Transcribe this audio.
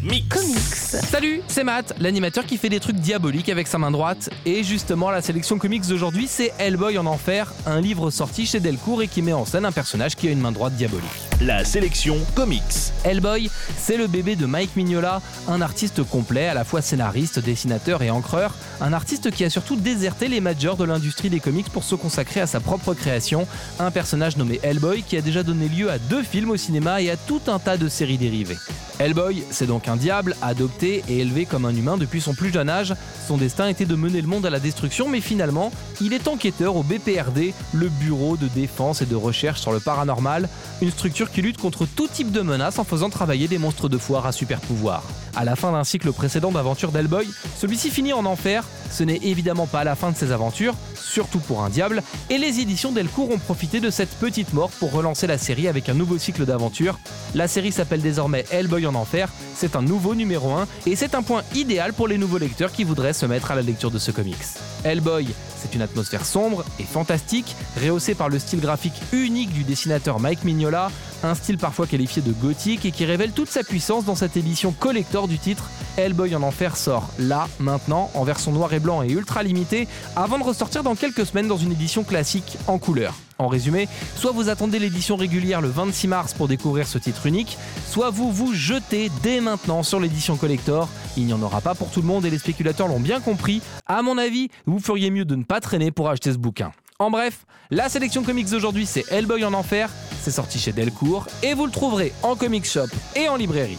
comics. comics. Salut, c'est Matt, l'animateur qui fait des trucs diaboliques avec sa main droite. Et justement, la sélection comics d'aujourd'hui, c'est Hellboy en enfer, un livre sorti chez Delcourt et qui met en scène un personnage qui a une main droite diabolique. La sélection comics. Hellboy, c'est le bébé de Mike Mignola, un artiste complet, à la fois scénariste, dessinateur et encreur, un artiste qui a surtout déserté les majors de l'industrie des comics pour se consacrer à sa propre création, un personnage nommé Hellboy qui a déjà donné lieu à deux films au cinéma et à tout un tas de séries dérivées. Hellboy, c'est donc un diable, adopté et élevé comme un humain depuis son plus jeune âge. Son destin était de mener le monde à la destruction, mais finalement, il est enquêteur au BPRD, le Bureau de défense et de recherche sur le paranormal, une structure qui lutte contre tout type de menaces en faisant travailler des monstres de foire à super pouvoir. À la fin d'un cycle précédent d'aventures d'Hellboy, celui-ci finit en enfer. Ce n'est évidemment pas la fin de ses aventures, surtout pour un diable, et les éditions Delcourt ont profité de cette petite mort pour relancer la série avec un nouveau cycle d'aventures. La série s'appelle désormais Hellboy en enfer, c'est un nouveau numéro 1 et c'est un point idéal pour les nouveaux lecteurs qui voudraient se mettre à la lecture de ce comics. Hellboy, c'est une atmosphère sombre et fantastique, rehaussée par le style graphique unique du dessinateur Mike Mignola, un style parfois qualifié de gothique et qui révèle toute sa puissance dans cette édition collector du titre Hellboy en enfer sort là, maintenant, en version noir et blanc et ultra limitée, avant de ressortir dans quelques semaines dans une édition classique en couleur. En résumé, soit vous attendez l'édition régulière le 26 mars pour découvrir ce titre unique, soit vous vous jetez dès maintenant sur l'édition collector. Il n'y en aura pas pour tout le monde et les spéculateurs l'ont bien compris. À mon avis, vous feriez mieux de ne pas traîner pour acheter ce bouquin. En bref, la sélection comics d'aujourd'hui c'est Hellboy en enfer, c'est sorti chez Delcourt et vous le trouverez en comic shop et en librairie.